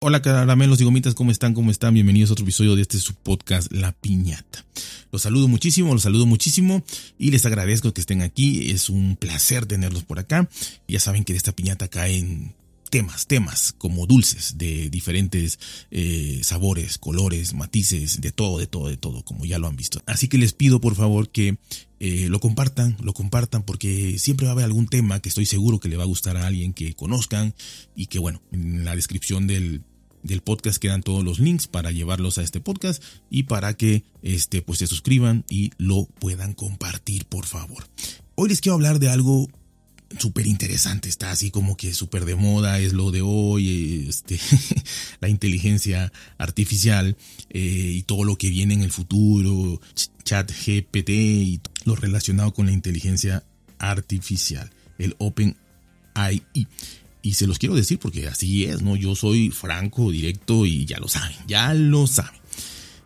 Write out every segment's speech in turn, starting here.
Hola caramelos y gomitas, ¿cómo están? ¿Cómo están? Bienvenidos a otro episodio de este su podcast La Piñata. Los saludo muchísimo, los saludo muchísimo y les agradezco que estén aquí. Es un placer tenerlos por acá. Ya saben que de esta piñata caen temas, temas como dulces de diferentes eh, sabores, colores, matices, de todo, de todo, de todo, como ya lo han visto. Así que les pido por favor que eh, lo compartan, lo compartan porque siempre va a haber algún tema que estoy seguro que le va a gustar a alguien que conozcan y que bueno, en la descripción del, del podcast quedan todos los links para llevarlos a este podcast y para que este, pues se suscriban y lo puedan compartir, por favor. Hoy les quiero hablar de algo súper interesante, está así como que súper de moda, es lo de hoy, este, la inteligencia artificial eh, y todo lo que viene en el futuro, chat GPT y lo relacionado con la inteligencia artificial, el Open AI. Y se los quiero decir porque así es, ¿no? Yo soy franco, directo y ya lo saben, ya lo saben.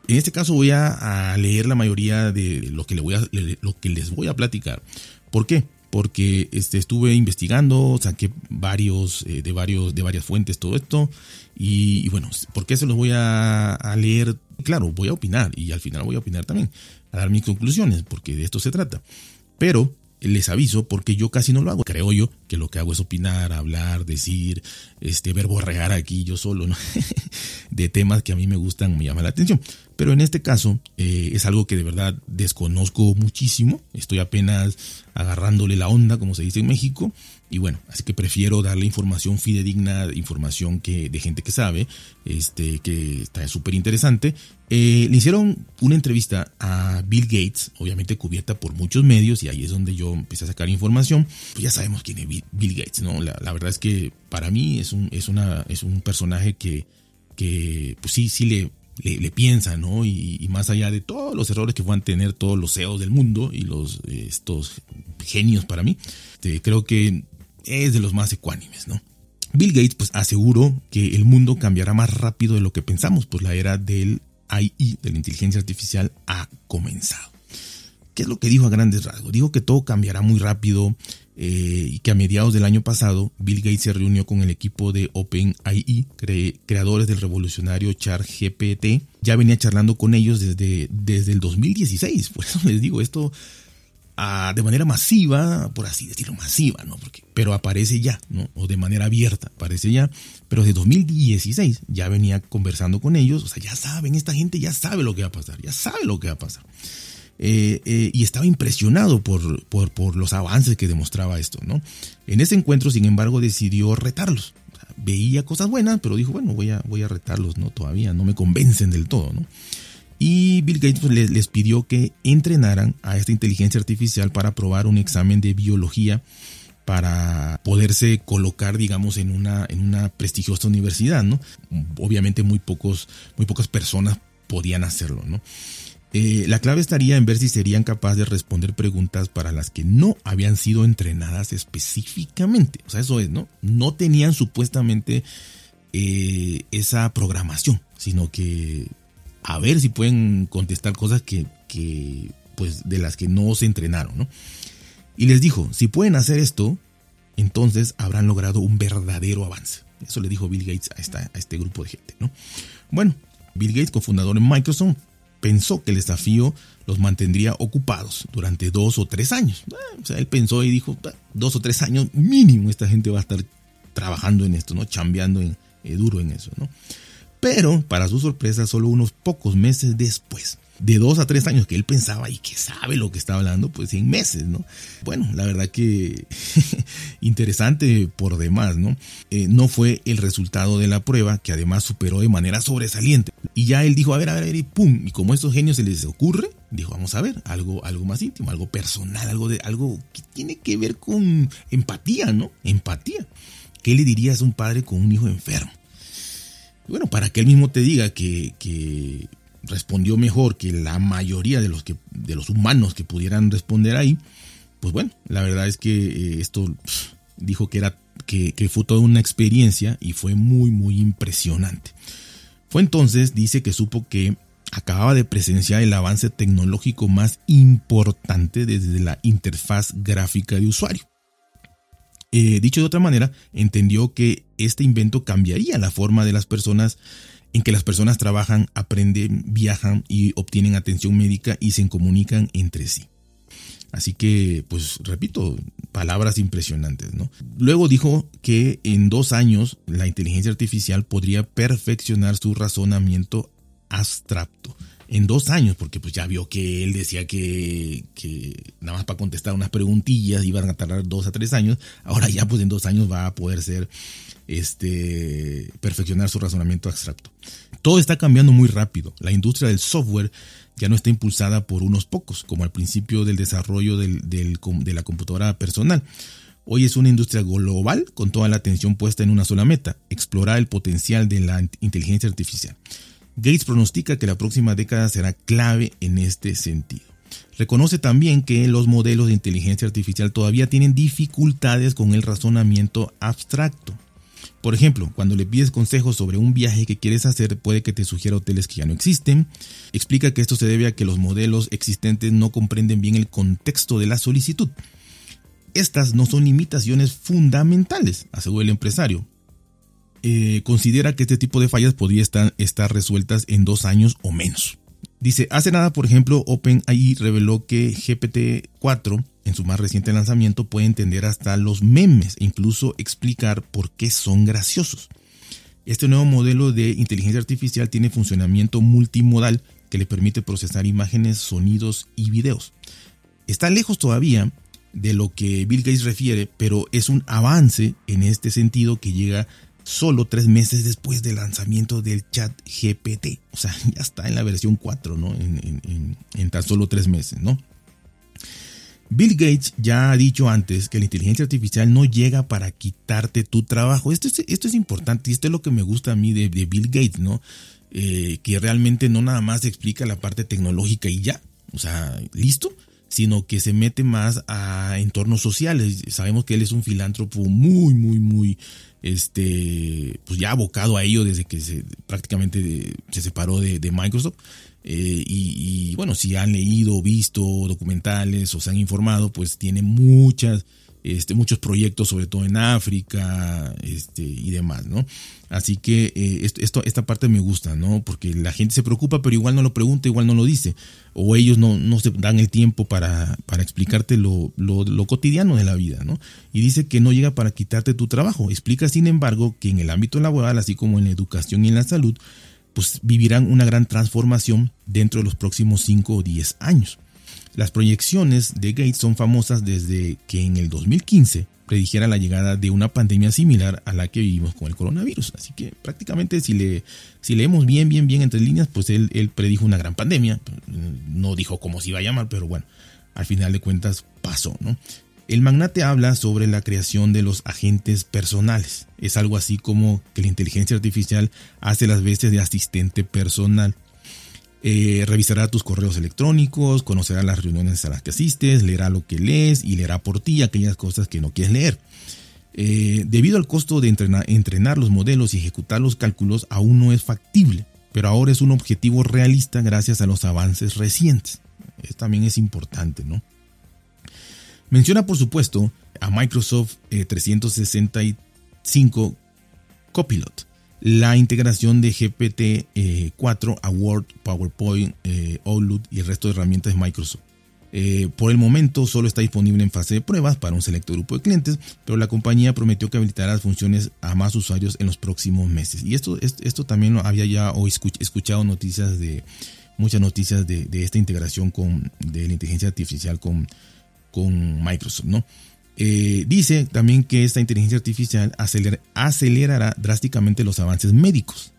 En este caso voy a, leer la mayoría de lo que, le voy a, lo que les voy a platicar. ¿Por qué? Porque este, estuve investigando, saqué varios, eh, de, varios, de varias fuentes todo esto. Y, bueno, ¿por qué se los voy a, a leer? Claro, voy a opinar y al final voy a opinar también, a dar mis conclusiones, porque de esto se trata. Pero les aviso porque yo casi no lo hago. Creo yo que lo que hago es opinar, hablar, decir, este, verborrear aquí yo solo, ¿no? de temas que a mí me gustan, me llaman la atención. Pero en este caso eh, es algo que de verdad desconozco muchísimo. Estoy apenas agarrándole la onda, como se dice en México. Y bueno, así que prefiero darle información fidedigna, información que, de gente que sabe, este, que está súper interesante. Eh, le hicieron una entrevista a Bill Gates, obviamente cubierta por muchos medios, y ahí es donde yo empecé a sacar información. Pues ya sabemos quién es Bill, Gates, ¿no? La, verdad es que para mí es un, es una, es un personaje que, que pues sí, sí le le, piensa, ¿no? Y, más allá de todos los errores que puedan tener todos los CEOs del mundo y los estos genios para mí, este, creo que es de los más ecuánimes, ¿no? Bill Gates pues aseguró que el mundo cambiará más rápido de lo que pensamos, pues la era del AI, de la inteligencia artificial, ha comenzado. ¿Qué es lo que dijo a grandes rasgos? Dijo que todo cambiará muy rápido, eh, y que a mediados del año pasado Bill Gates se reunió con el equipo de OpenAI, creadores del revolucionario ChatGPT. Ya venía charlando con ellos desde, desde el 2016, por eso les digo esto de manera masiva, por así decirlo, masiva, ¿no? Porque, pero aparece ya. O de manera abierta, aparece ya. Pero desde 2016 ya venía conversando con ellos, o sea, ya saben, esta gente ya sabe lo que va a pasar, ya sabe lo que va a pasar. Eh, eh, y estaba impresionado por, por, los avances que demostraba esto. ¿no? En ese encuentro, sin embargo, decidió retarlos. veía cosas buenas, pero dijo, bueno, voy a, voy a retarlos, ¿no? Todavía no me convencen del todo, ¿no? Y Bill Gates pues, les, pidió que entrenaran a esta inteligencia artificial para probar un examen de biología para poderse colocar, digamos, en una, en una prestigiosa universidad, ¿no? Obviamente muy pocos, muy pocas personas podían hacerlo, ¿no? Eh, la clave estaría en ver si serían capaces de responder preguntas para las que no habían sido entrenadas específicamente. O sea, eso es, ¿no? No tenían supuestamente eh, esa programación, sino que a ver si pueden contestar cosas que, que, pues, de las que no se entrenaron, ¿no? Y les dijo, si pueden hacer esto, entonces habrán logrado un verdadero avance. Eso le dijo Bill Gates a, esta, a este grupo de gente, ¿no? Bueno, Bill Gates, cofundador en Microsoft, pensó que el desafío los mantendría ocupados durante dos o tres años. Ah, o sea, él pensó y dijo, ah, dos o tres años mínimo esta gente va a estar trabajando en esto, ¿no? Chambeando en, eh, duro en eso, ¿no? Pero, para su sorpresa, solo unos pocos meses después, de dos a tres años que él pensaba y que sabe lo que está hablando, pues en meses, ¿no? Bueno, la verdad que interesante por demás, ¿no? Eh, no fue el resultado de la prueba, que además superó de manera sobresaliente. Y ya él dijo, a ver, a ver, a ver, y pum, y como a estos genios se les ocurre, dijo, vamos a ver, algo, algo más íntimo, algo personal, algo, de, algo que tiene que ver con empatía, ¿no? Empatía. ¿Qué le dirías a un padre con un hijo enfermo? Bueno, para que él mismo te diga que, respondió mejor que la mayoría de los, que, de los humanos que pudieran responder ahí, pues bueno, la verdad es que eh, esto dijo que, era, que, que fue toda una experiencia y fue muy, muy impresionante. Fue entonces, dice que supo que acababa de presenciar el avance tecnológico más importante desde la interfaz gráfica de usuario. Eh, dicho de otra manera, entendió que este invento cambiaría la forma de las personas en que las personas trabajan, aprenden, viajan y obtienen atención médica y se comunican entre sí. Así que, pues repito, palabras impresionantes, ¿no? Luego dijo que en dos años la inteligencia artificial podría perfeccionar su razonamiento abstracto. En dos años, porque pues ya vio que él decía que, nada más para contestar unas preguntillas iban a tardar dos a tres años. Ahora ya pues en dos años va a poder ser, este, perfeccionar su razonamiento abstracto. Todo está cambiando muy rápido. La industria del software ya no está impulsada por unos pocos, como al principio del desarrollo de la computadora personal. Hoy es una industria global con toda la atención puesta en una sola meta, explorar el potencial de la inteligencia artificial. Gates pronostica que la próxima década será clave en este sentido. Reconoce también que los modelos de inteligencia artificial todavía tienen dificultades con el razonamiento abstracto. Por ejemplo, cuando le pides consejos sobre un viaje que quieres hacer, puede que te sugiera hoteles que ya no existen. Explica que esto se debe a que los modelos existentes no comprenden bien el contexto de la solicitud. Estas no son limitaciones fundamentales, asegura el empresario. Eh, considera que este tipo de fallas podría estar, resueltas en dos años o menos. Dice, hace nada, por ejemplo, OpenAI reveló que GPT-4 en su más reciente lanzamiento puede entender hasta los memes e incluso explicar por qué son graciosos. Este nuevo modelo de inteligencia artificial tiene funcionamiento multimodal que le permite procesar imágenes, sonidos y videos. Está lejos todavía de lo que Bill Gates refiere, pero es un avance en este sentido que llega solo tres meses después del lanzamiento del chat GPT. O sea, ya está en la versión 4, ¿no? En, en tan solo tres meses, ¿no? Bill Gates ya ha dicho antes que la inteligencia artificial no llega para quitarte tu trabajo. Esto es, esto es importante y esto es lo que me gusta a mí de, Bill Gates, ¿no? Eh, que realmente no nada más explica la parte tecnológica y ya, o sea, listo, sino que se mete más a entornos sociales. Sabemos que él es un filántropo muy, muy, muy, este, pues ya abocado a ello desde que se, prácticamente se separó de, Microsoft. Eh, y, bueno, si han leído, visto documentales o se han informado, pues tiene muchas, este, muchos proyectos, sobre todo en África este, y demás, ¿no? Así que eh, esto, esta parte me gusta, ¿no? Porque la gente se preocupa, pero igual no lo pregunta, igual no lo dice. O ellos no, se dan el tiempo para, explicarte lo, lo, lo, cotidiano de la vida, ¿no? Y dice que no llega para quitarte tu trabajo. Explica, sin embargo, que en el ámbito laboral, así como en la educación y en la salud, pues vivirán una gran transformación dentro de los próximos 5 o 10 años. Las proyecciones de Gates son famosas desde que en el 2015 predijera la llegada de una pandemia similar a la que vivimos con el coronavirus. Así que prácticamente si, le, si leemos bien, bien, bien entre líneas, pues él, predijo una gran pandemia. No dijo cómo se iba a llamar, pero bueno, al final de cuentas pasó, ¿no? El magnate habla sobre la creación de los agentes personales. Es algo así como que la inteligencia artificial hace las veces de asistente personal. Eh, revisará tus correos electrónicos, conocerá las reuniones a las que asistes, leerá lo que lees y leerá por ti aquellas cosas que no quieres leer. Eh, debido al costo de entrenar, los modelos y ejecutar los cálculos, aún no es factible, pero ahora es un objetivo realista gracias a los avances recientes. Esto también es importante, ¿no? Menciona, por supuesto, a Microsoft 365 eh, Copilot, la integración de GPT-4 a Word, PowerPoint, eh, Outlook y el resto de herramientas de Microsoft. Eh, por el momento solo está disponible en fase de pruebas para un selecto grupo de clientes, pero la compañía prometió que habilitará las funciones a más usuarios en los próximos meses. Y esto, esto también había ya escuchado noticias de muchas noticias de, de, esta integración con, de la inteligencia artificial con, con Microsoft, ¿no? Eh, dice también que esta inteligencia artificial acelerará drásticamente los avances médicos.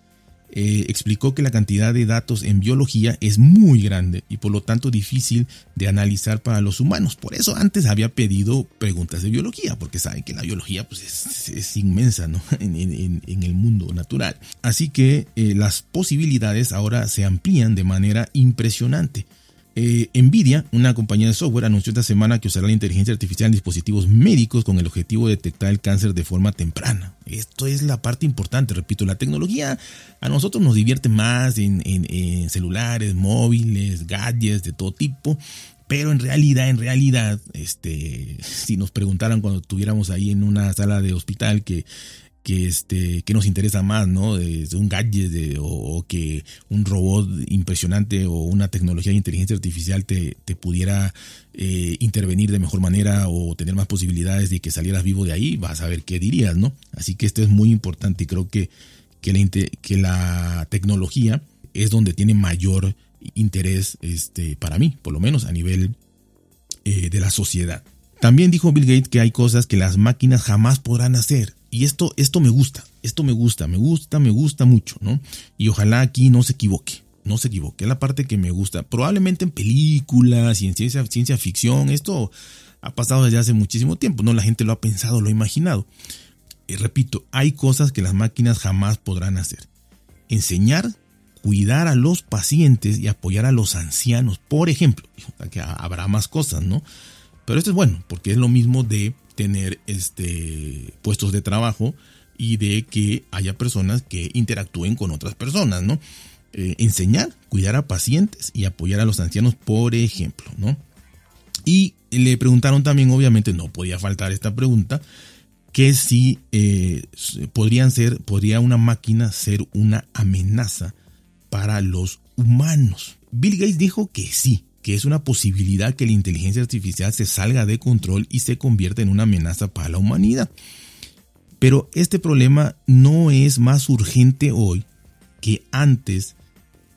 Eh, explicó que la cantidad de datos en biología es muy grande y por lo tanto difícil de analizar para los humanos. Por eso antes había pedido preguntas de biología, porque saben que la biología pues, es, inmensa ¿no? en, el mundo natural. Así que eh, las posibilidades ahora se amplían de manera impresionante. Eh, Nvidia, una compañía de software, anunció esta semana que usará la inteligencia artificial en dispositivos médicos con el objetivo de detectar el cáncer de forma temprana. Esto es la parte importante, repito, la tecnología a nosotros nos divierte más en, celulares, móviles, gadgets de todo tipo, Pero en realidad, en realidad, este, si nos preguntaran cuando estuviéramos ahí en una sala de hospital que que este que nos interesa más, ¿no? De, un gadget de, o, que un robot impresionante o una tecnología de inteligencia artificial te, te pudiera eh, intervenir de mejor manera o tener más posibilidades de que salieras vivo de ahí, vas a ver qué dirías, ¿no? Así que esto es muy importante y creo que, que, la, que la tecnología es donde tiene mayor interés este, para mí, por lo menos a nivel eh, de la sociedad. También dijo Bill Gates que hay cosas que las máquinas jamás podrán hacer y esto, esto me gusta, esto me gusta, me gusta, me gusta mucho, ¿no? Y ojalá aquí no se equivoque, no se equivoque, es la parte que me gusta. Probablemente en películas y en ciencia, ciencia ficción, esto ha pasado desde hace muchísimo tiempo, ¿no? La gente lo ha pensado, lo ha imaginado. Y repito, hay cosas que las máquinas jamás podrán hacer. Enseñar, cuidar a los pacientes y apoyar a los ancianos, por ejemplo. Que habrá más cosas, ¿no? Pero esto es bueno, porque es lo mismo de tener este, puestos de trabajo y de que haya personas que interactúen con otras personas, ¿no? Eh, enseñar, cuidar a pacientes y apoyar a los ancianos, por ejemplo, ¿no? Y le preguntaron también, obviamente, no podía faltar esta pregunta, que si eh, podrían ser, podría una máquina ser una amenaza para los humanos. Bill Gates dijo que sí, que es una posibilidad que la inteligencia artificial se salga de control y se convierta en una amenaza para la humanidad. Pero este problema no es más urgente hoy que antes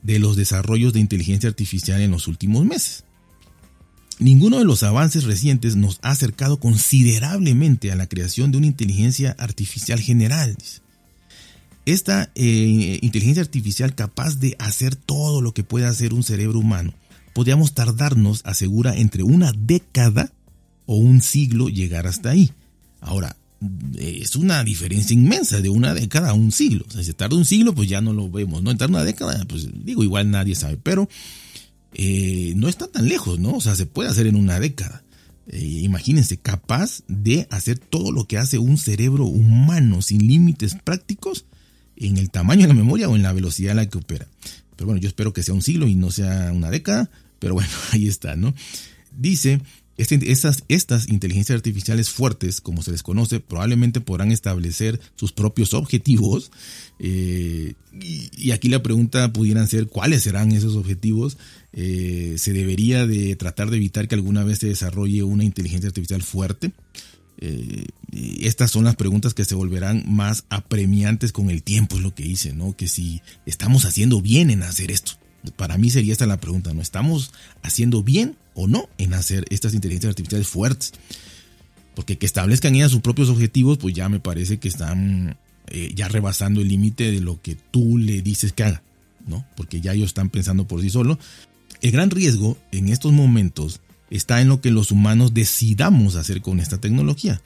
de los desarrollos de inteligencia artificial en los últimos meses. Ninguno de los avances recientes nos ha acercado considerablemente a la creación de una inteligencia artificial general. Esta eh, inteligencia artificial capaz de hacer todo lo que puede hacer un cerebro humano podríamos tardarnos, asegura, entre una década o un siglo llegar hasta ahí. Ahora, es una diferencia inmensa de una década a un siglo. Si se tarda un siglo, pues ya no lo vemos, ¿no? En una década, pues digo, igual nadie sabe, pero eh, no está tan lejos, ¿no? O sea, se puede hacer en una década. Eh, imagínense, capaz de hacer todo lo que hace un cerebro humano sin límites prácticos en el tamaño de la memoria o en la velocidad a la que opera. Pero bueno, yo espero que sea un siglo y no sea una década, pero bueno, ahí está, ¿no? Dice, este, estas, inteligencias artificiales fuertes, como se les conoce, probablemente podrán establecer sus propios objetivos. Eh, y, aquí la pregunta pudieran ser, ¿cuáles serán esos objetivos? Eh, ¿Se debería de tratar de evitar que alguna vez se desarrolle una inteligencia artificial fuerte? Eh, estas son las preguntas que se volverán más apremiantes con el tiempo, es lo que dice, ¿no? Que si estamos haciendo bien en hacer esto para mí sería esta la pregunta, ¿no? ¿Estamos haciendo bien o no en hacer estas inteligencias artificiales fuertes? Porque que establezcan ellas sus propios objetivos, pues ya me parece que están eh, ya rebasando el límite de lo que tú le dices que haga, ¿no? Porque ya ellos están pensando por sí solos. El gran riesgo en estos momentos está en lo que los humanos decidamos hacer con esta tecnología.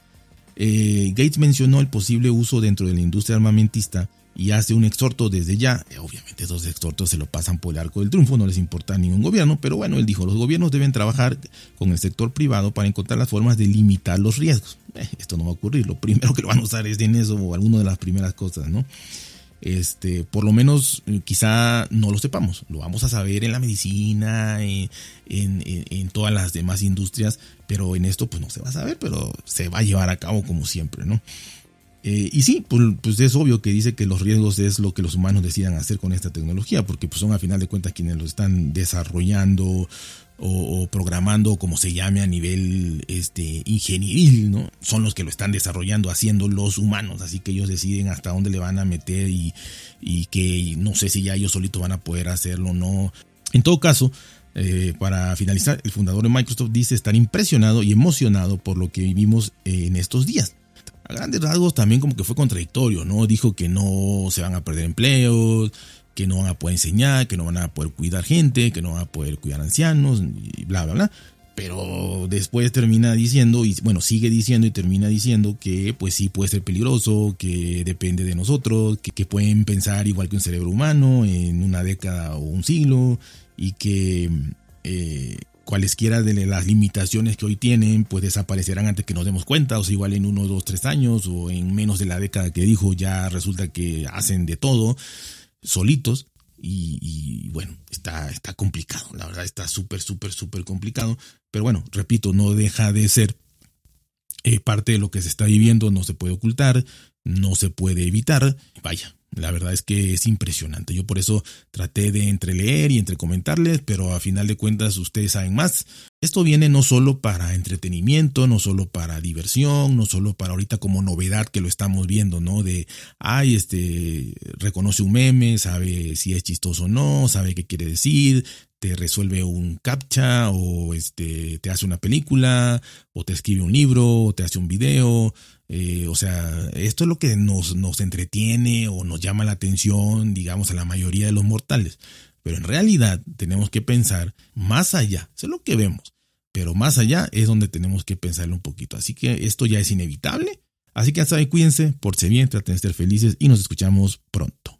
Eh, Gates mencionó el posible uso dentro de la industria armamentista y hace un exhorto desde ya. Eh, obviamente esos exhortos se lo pasan por el arco del triunfo, no les importa a ningún gobierno, pero bueno, él dijo, los gobiernos deben trabajar con el sector privado para encontrar las formas de limitar los riesgos. Eh, esto no va a ocurrir, lo primero que lo van a usar es en eso o alguna de las primeras cosas, ¿no? Este, por lo menos eh, quizá no lo sepamos, lo vamos a saber en la medicina, en, en, todas las demás industrias, pero en esto pues no se va a saber, pero se va a llevar a cabo como siempre, ¿no? Eh, y sí, pues, pues, es obvio que dice que los riesgos es lo que los humanos decidan hacer con esta tecnología, porque pues son a final de cuentas quienes lo están desarrollando o, programando, como se llame a nivel este, ingenieril, ¿no? Son los que lo están desarrollando, haciendo los humanos, así que ellos deciden hasta dónde le van a meter y, y que no sé si ya ellos solitos van a poder hacerlo o no. En todo caso, eh, para finalizar, el fundador de Microsoft dice estar impresionado y emocionado por lo que vivimos en estos días a grandes rasgos también como que fue contradictorio, ¿no? Dijo que no se van a perder empleos, que no van a poder enseñar, que no van a poder cuidar gente, que no van a poder cuidar ancianos, y bla, bla, bla. Pero después termina diciendo, y bueno, sigue diciendo y termina diciendo que pues sí puede ser peligroso, que depende de nosotros, que, pueden pensar igual que un cerebro humano en una década o un siglo, y que eh, cualesquiera de las limitaciones que hoy tienen, pues desaparecerán antes que nos demos cuenta, o sea, igual en uno, dos, tres años, o en menos de la década que dijo, ya resulta que hacen de todo solitos. y, bueno, está, está complicado, la verdad está súper, súper, súper complicado, pero bueno, repito, no deja de ser eh, parte de lo que se está viviendo, no se puede ocultar, no se puede evitar, vaya, la verdad es que es impresionante. Yo por eso traté de entreleer y entre comentarles, pero a final de cuentas ustedes saben más. Esto viene no solo para entretenimiento, no solo para diversión, no solo para ahorita como novedad que lo estamos viendo, ¿no? De, ay, este, reconoce un meme, sabe si es chistoso o no, sabe qué quiere decir, te resuelve un captcha o este, te hace una película o te escribe un libro o te hace un video. Eh, o sea, esto es lo que nos, nos entretiene o nos llama la atención, digamos, a la mayoría de los mortales. Pero en realidad tenemos que pensar más allá, eso es lo que vemos, pero más allá es donde tenemos que pensarlo un poquito. Así que esto ya es inevitable. Así que hasta ahí cuídense, por bien, traten de ser felices y nos escuchamos pronto.